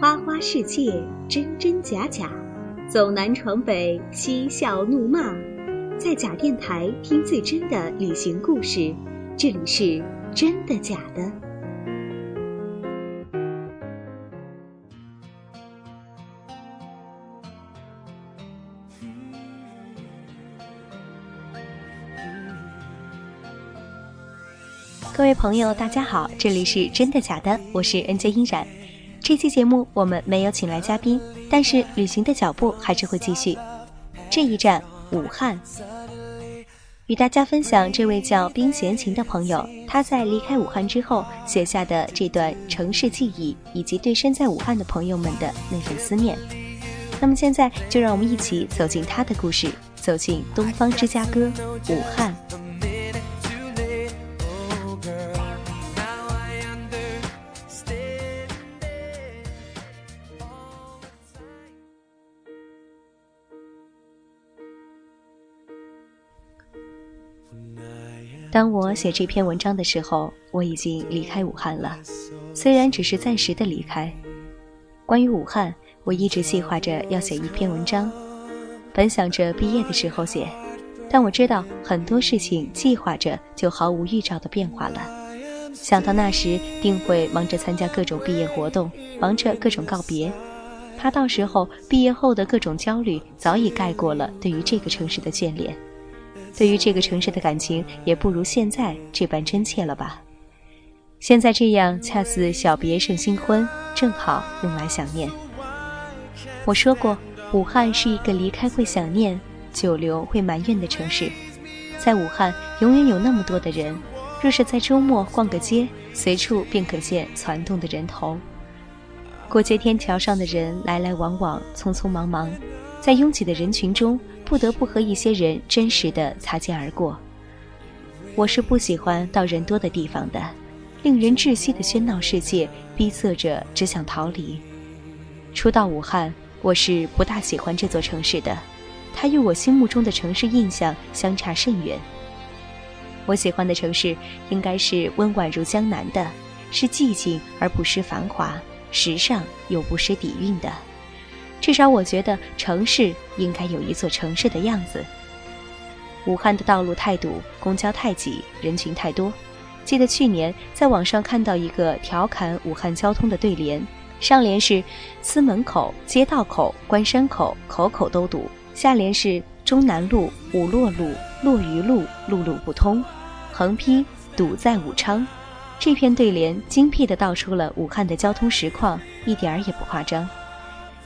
花花世界，真真假假，走南闯北，嬉笑怒骂，在假电台听最真的旅行故事。这里是真的假的。各位朋友，大家好，这里是真的假的，我是 N J 音染。这期节目我们没有请来嘉宾，但是旅行的脚步还是会继续。这一站武汉，与大家分享这位叫冰闲情的朋友，他在离开武汉之后写下的这段城市记忆，以及对身在武汉的朋友们的那份思念。那么现在就让我们一起走进他的故事，走进东方芝加哥，武汉。当我写这篇文章的时候，我已经离开武汉了，虽然只是暂时的离开。关于武汉，我一直计划着要写一篇文章，本想着毕业的时候写，但我知道很多事情计划着就毫无预兆的变化了。想到那时定会忙着参加各种毕业活动，忙着各种告别，怕到时候毕业后的各种焦虑早已盖过了对于这个城市的眷恋。对于这个城市的感情，也不如现在这般真切了吧？现在这样恰似小别胜新婚，正好用来想念。我说过，武汉是一个离开会想念，久留会埋怨的城市。在武汉，永远有那么多的人，若是在周末逛个街，随处便可见攒动的人头。过街天桥上的人来来往往，匆匆忙忙，在拥挤的人群中。不得不和一些人真实的擦肩而过。我是不喜欢到人多的地方的，令人窒息的喧闹世界逼仄着，只想逃离。初到武汉，我是不大喜欢这座城市的，它与我心目中的城市印象相差甚远。我喜欢的城市应该是温婉如江南的，是寂静而不失繁华，时尚又不失底蕴的。至少我觉得城市应该有一座城市的样子。武汉的道路太堵，公交太挤，人群太多。记得去年在网上看到一个调侃武汉交通的对联，上联是“司门口、街道口、关山口，口口都堵”，下联是“中南路、武洛路、洛榆路，路路不通”，横批“堵在武昌”。这篇对联精辟地道出了武汉的交通实况，一点儿也不夸张。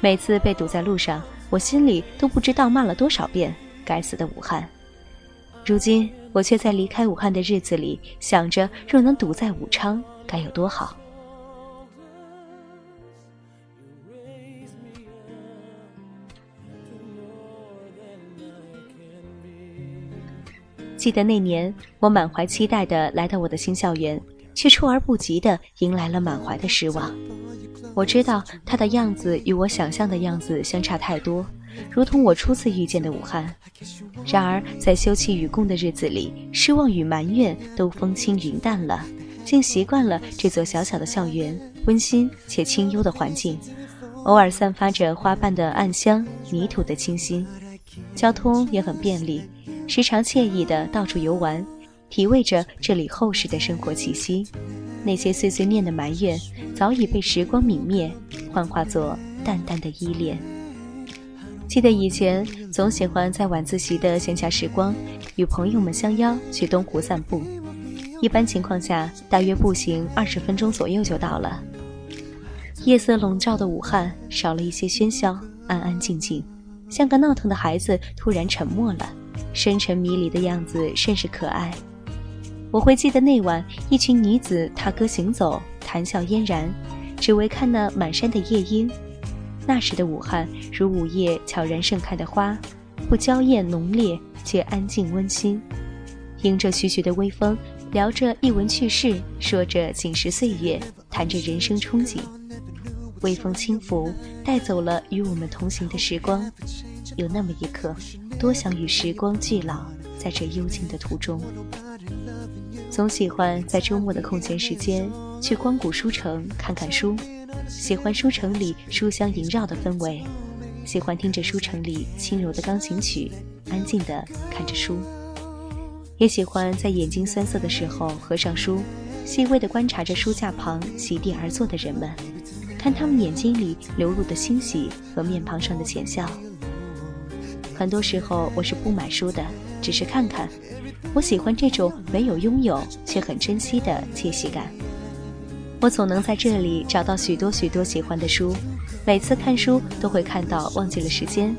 每次被堵在路上，我心里都不知道骂了多少遍“该死的武汉”。如今，我却在离开武汉的日子里想着，若能堵在武昌，该有多好。记得那年，我满怀期待的来到我的新校园，却出而不及的迎来了满怀的失望。我知道他的样子与我想象的样子相差太多，如同我初次遇见的武汉。然而，在休戚与共的日子里，失望与埋怨都风轻云淡了，竟习惯了这座小小的校园，温馨且清幽的环境，偶尔散发着花瓣的暗香，泥土的清新。交通也很便利，时常惬意的到处游玩，体味着这里厚实的生活气息。那些碎碎念的埋怨，早已被时光泯灭，幻化作淡淡的依恋。记得以前总喜欢在晚自习的闲暇时光，与朋友们相邀去东湖散步。一般情况下，大约步行二十分钟左右就到了。夜色笼罩的武汉，少了一些喧嚣，安安静静，像个闹腾的孩子突然沉默了，深沉迷离的样子甚是可爱。我会记得那晚，一群女子踏歌行走，谈笑嫣然，只为看那满山的夜莺。那时的武汉，如午夜悄然盛开的花，不娇艳浓烈，却安静温馨。迎着徐徐的微风，聊着一文趣事，说着锦时岁月，谈着人生憧憬。微风轻拂，带走了与我们同行的时光。有那么一刻，多想与时光俱老，在这幽静的途中。总喜欢在周末的空闲时间去光谷书城看看书，喜欢书城里书香萦绕的氛围，喜欢听着书城里轻柔的钢琴曲，安静的看着书。也喜欢在眼睛酸涩的时候合上书，细微的观察着书架旁席地而坐的人们，看他们眼睛里流露的欣喜和面庞上的浅笑。很多时候我是不买书的，只是看看。我喜欢这种没有拥有却很珍惜的窃喜感。我总能在这里找到许多许多喜欢的书，每次看书都会看到忘记了时间，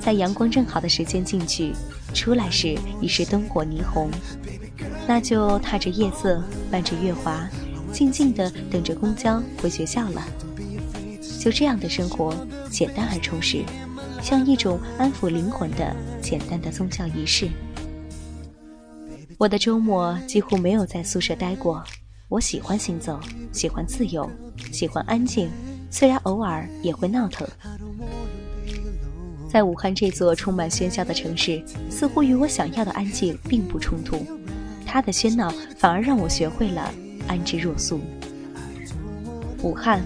在阳光正好的时间进去。出来时已是灯火霓虹，那就踏着夜色，伴着月华，静静地等着公交回学校了。就这样的生活，简单而充实，像一种安抚灵魂的简单的宗教仪式。我的周末几乎没有在宿舍待过。我喜欢行走，喜欢自由，喜欢安静，虽然偶尔也会闹腾。在武汉这座充满喧嚣的城市，似乎与我想要的安静并不冲突。它的喧闹反而让我学会了安之若素。武汉，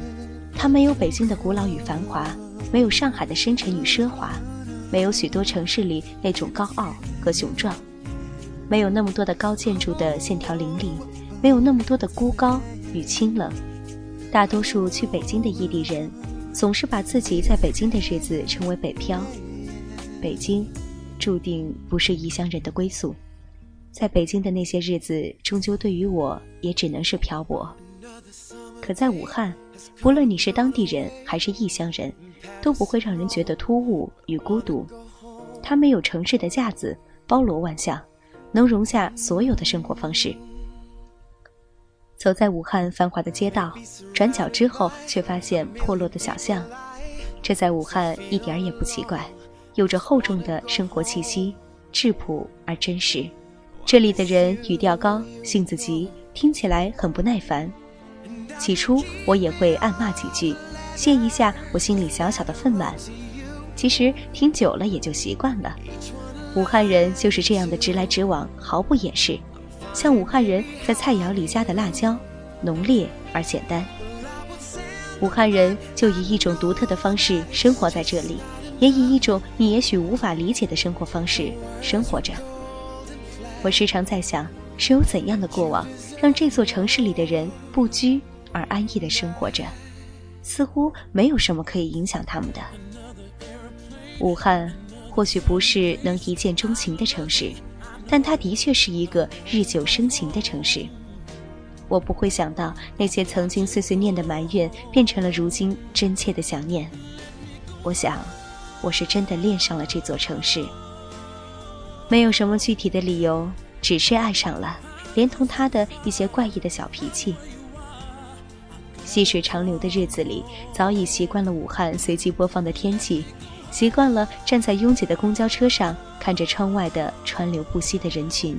它没有北京的古老与繁华，没有上海的深沉与奢华，没有许多城市里那种高傲和雄壮，没有那么多的高建筑的线条凌厉，没有那么多的孤高与清冷。大多数去北京的异地人。总是把自己在北京的日子称为北漂，北京注定不是异乡人的归宿。在北京的那些日子，终究对于我也只能是漂泊。可在武汉，不论你是当地人还是异乡人，都不会让人觉得突兀与孤独。它没有城市的架子，包罗万象，能容下所有的生活方式。走在武汉繁华的街道，转角之后却发现破落的小巷，这在武汉一点也不奇怪，有着厚重的生活气息，质朴而真实。这里的人语调高，性子急，听起来很不耐烦。起初我也会暗骂几句，泄一下我心里小小的愤懑。其实听久了也就习惯了。武汉人就是这样的直来直往，毫不掩饰。像武汉人在菜肴里加的辣椒，浓烈而简单。武汉人就以一种独特的方式生活在这里，也以一种你也许无法理解的生活方式生活着。我时常在想，是有怎样的过往，让这座城市里的人不拘而安逸地生活着？似乎没有什么可以影响他们的。武汉或许不是能一见钟情的城市。但它的确是一个日久生情的城市。我不会想到那些曾经碎碎念的埋怨，变成了如今真切的想念。我想，我是真的恋上了这座城市。没有什么具体的理由，只是爱上了，连同他的一些怪异的小脾气。细水长流的日子里，早已习惯了武汉随机播放的天气。习惯了站在拥挤的公交车上，看着窗外的川流不息的人群；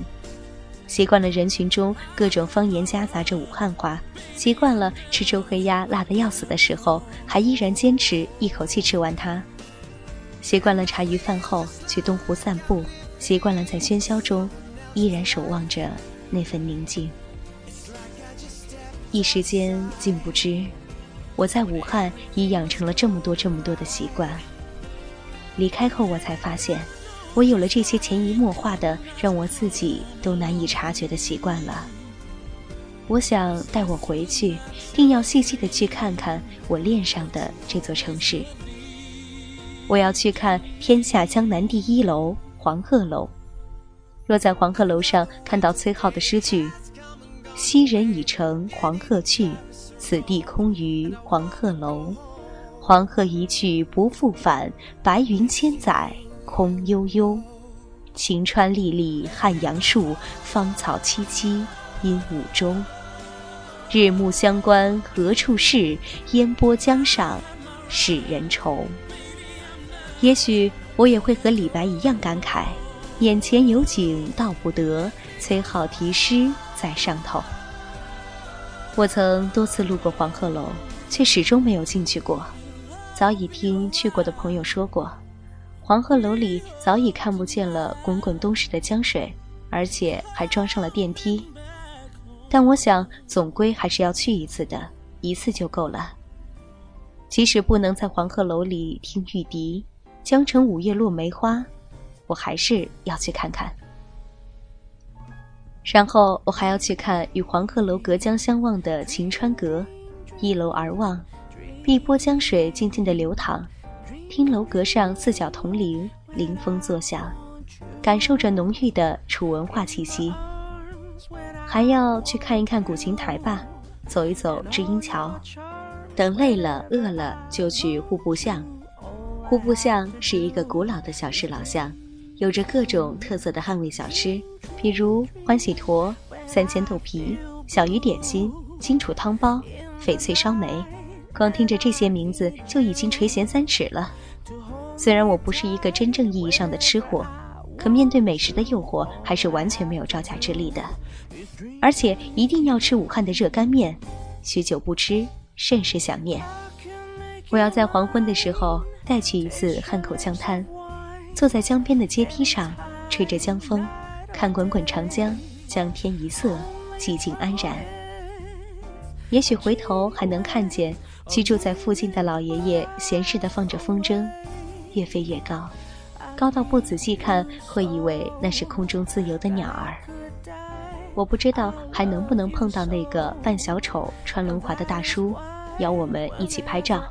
习惯了人群中各种方言夹杂着武汉话；习惯了吃周黑鸭辣得要死的时候，还依然坚持一口气吃完它；习惯了茶余饭后去东湖散步；习惯了在喧嚣中依然守望着那份宁静。一时间竟不知，我在武汉已养成了这么多这么多的习惯。离开后，我才发现，我有了这些潜移默化的、让我自己都难以察觉的习惯了。我想带我回去，定要细细的去看看我恋上的这座城市。我要去看天下江南第一楼黄鹤楼。若在黄鹤楼上看到崔颢的诗句：“昔人已乘黄鹤去，此地空余黄鹤楼。”黄鹤一去不复返，白云千载空悠悠。晴川历历汉阳树，芳草萋萋鹦鹉洲。日暮乡关何处是？烟波江上使人愁。也许我也会和李白一样感慨：眼前有景道不得，崔颢题诗在上头。我曾多次路过黄鹤楼，却始终没有进去过。早已听去过的朋友说过，黄鹤楼里早已看不见了滚滚东逝的江水，而且还装上了电梯。但我想，总归还是要去一次的，一次就够了，即使不能在黄鹤楼里听玉笛，江城五月落梅花，我还是要去看看。然后我还要去看与黄鹤楼隔江相望的晴川阁，一楼而望，碧波江水静静的流淌，听楼阁上四角铜铃临风作响，感受着浓郁的楚文化气息。还要去看一看古琴台吧，走一走知音桥，等累了饿了就去户部巷。户部巷是一个古老的小市老巷。有着各种特色的汉味小吃，比如欢喜坨、三鲜豆皮、小鱼点心、荆楚汤包、翡翠烧梅，光听着这些名字就已经垂涎三尺了。虽然我不是一个真正意义上的吃货，可面对美食的诱惑，还是完全没有招架之力的。而且一定要吃武汉的热干面，许久不吃，甚是想念。我要在黄昏的时候再去一次汉口江滩。坐在江边的阶梯上，吹着江风，看滚滚长江，江天一色，寂静安然。也许回头还能看见居住在附近的老爷爷闲适地放着风筝，越飞越高，高到不仔细看会以为那是空中自由的鸟儿。我不知道还能不能碰到那个扮小丑穿轮滑的大叔，邀我们一起拍照。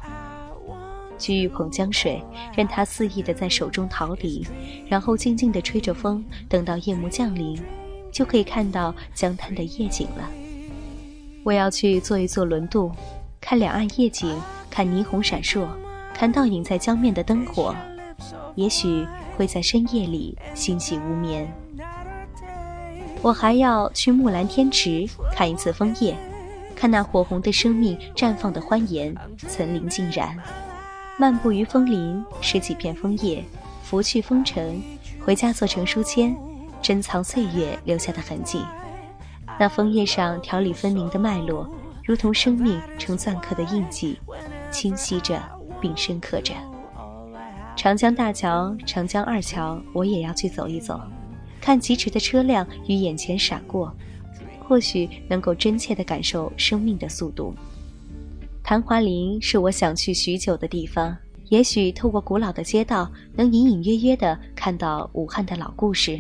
居玉捧江水，任它肆意地在手中逃离，然后静静地吹着风，等到夜幕降临，就可以看到江滩的夜景了。我要去坐一坐轮渡，看两岸夜景，看霓虹闪烁，看倒影在江面的灯火，也许会在深夜里欣喜无眠。我还要去木兰天池看一次枫叶，看那火红的生命绽放的欢颜，层林尽染。漫步于枫林，拾几片枫叶，拂去风尘，回家做成书签，珍藏岁月留下的痕迹。那枫叶上条理分明的脉络，如同生命成篆刻的印记，清晰着并深刻着。长江大桥、长江二桥，我也要去走一走，看疾驰的车辆与眼前闪过，或许能够真切地感受生命的速度。昙华林是我想去许久的地方，也许透过古老的街道，能隐隐约约地看到武汉的老故事。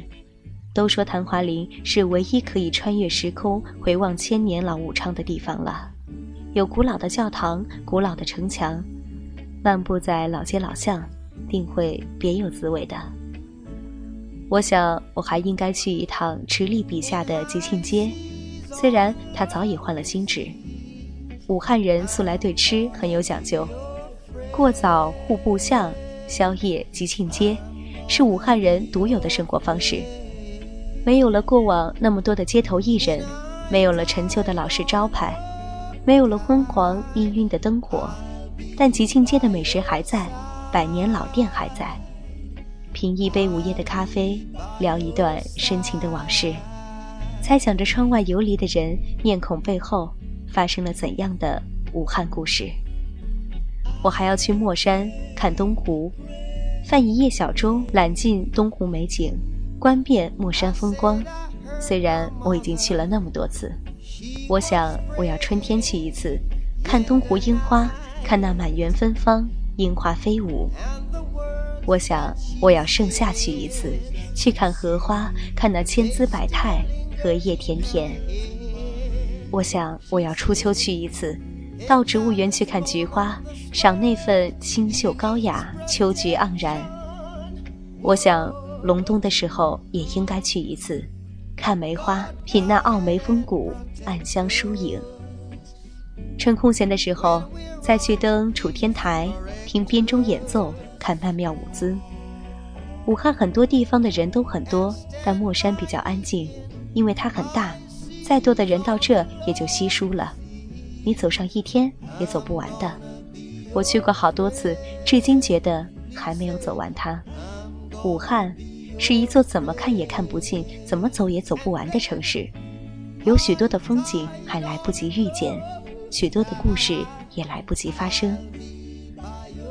都说昙华林是唯一可以穿越时空、回望千年老武昌的地方了，有古老的教堂、古老的城墙，漫步在老街老巷，定会别有滋味的。我想，我还应该去一趟池莉笔下的吉庆街，虽然他早已换了新址。武汉人素来对吃很有讲究，过早户部巷、宵夜吉庆街，是武汉人独有的生活方式。没有了过往那么多的街头艺人，没有了陈旧的老式招牌，没有了昏黄氤氲的灯火，但吉庆街的美食还在，百年老店还在。品一杯午夜的咖啡，聊一段深情的往事，猜想着窗外游离的人面孔背后。发生了怎样的武汉故事？我还要去墨山看东湖，泛一夜小舟，揽尽东湖美景，观遍墨山风光。虽然我已经去了那么多次，我想我要春天去一次，看东湖樱花，看那满园芬芳，樱花飞舞。我想我要盛夏去一次，去看荷花，看那千姿百态，荷叶田田。我想，我要初秋去一次，到植物园去看菊花，赏那份清秀高雅，秋菊盎然。我想，隆冬的时候也应该去一次，看梅花，品那傲梅风骨，暗香疏影。趁空闲的时候，再去登楚天台，听编钟演奏，看曼妙舞姿。武汉很多地方的人都很多，但墨山比较安静，因为它很大。再多的人到这也就稀疏了，你走上一天也走不完的。我去过好多次，至今觉得还没有走完它。武汉是一座怎么看也看不尽、怎么走也走不完的城市，有许多的风景还来不及遇见，许多的故事也来不及发生。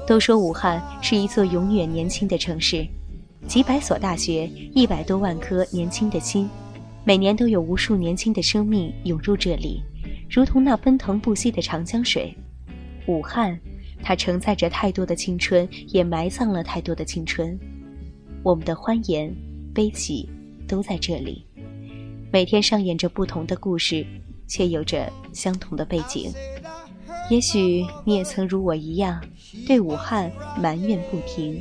都说武汉是一座永远年轻的城市，几百所大学，一百多万颗年轻的心。每年都有无数年轻的生命涌入这里，如同那奔腾不息的长江水。武汉它承载着太多的青春，也埋葬了太多的青春。我们的欢颜、悲喜，都在这里。每天上演着不同的故事，却有着相同的背景。也许你也曾如我一样，对武汉埋怨不停，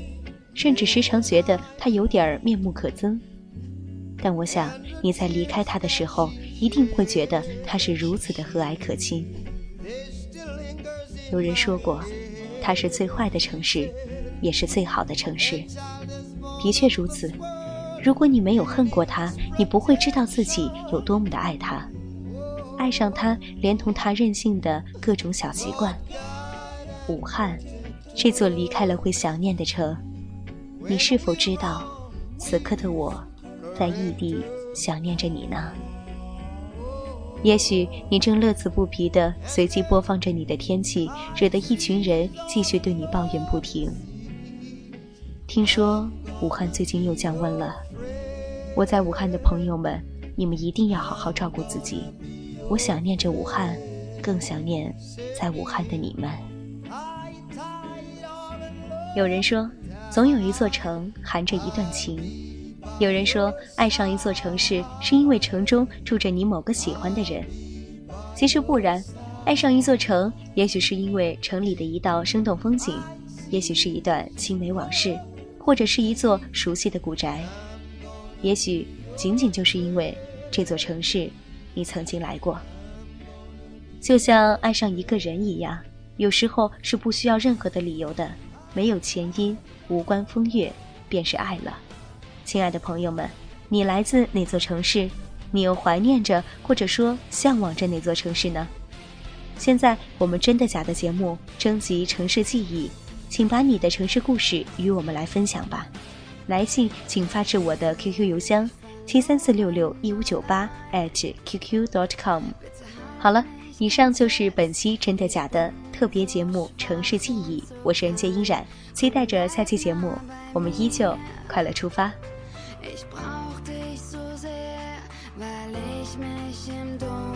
甚至时常觉得它有点面目可憎。但我想你在离开他的时候，一定会觉得他是如此的和蔼可亲。有人说过，它是最坏的城市，也是最好的城市。的确如此。如果你没有恨过他，你不会知道自己有多么的爱他，爱上他，连同他任性的各种小习惯。武汉，这座离开了会想念的城，你是否知道，此刻的我，在异地想念着你呢？也许你正乐此不疲地随机播放着你的天气，惹得一群人继续对你抱怨不停。听说武汉最近又降温了，我在武汉的朋友们，你们一定要好好照顾自己。我想念着武汉，更想念在武汉的你们。有人说，总有一座城含着一段情。有人说，爱上一座城市是因为城中住着你某个喜欢的人。其实不然，爱上一座城，也许是因为城里的一道生动风景，也许是一段青梅往事，或者是一座熟悉的古宅，也许仅仅就是因为这座城市，你曾经来过。就像爱上一个人一样，有时候是不需要任何的理由的，没有前因，无关风月，便是爱了。亲爱的朋友们，你来自哪座城市？你又怀念着或者说向往着哪座城市呢？现在我们真的假的节目征集城市记忆，请把你的城市故事与我们来分享吧。来信请发至我的 QQ 邮箱七三四六六一五九八 at qq dot com。好了，以上就是本期真的假的特别节目《城市记忆》，我是人间依然，期待着下期节目，我们依旧快乐出发。Ich brauch dich so sehr, weil ich mich im Dunkeln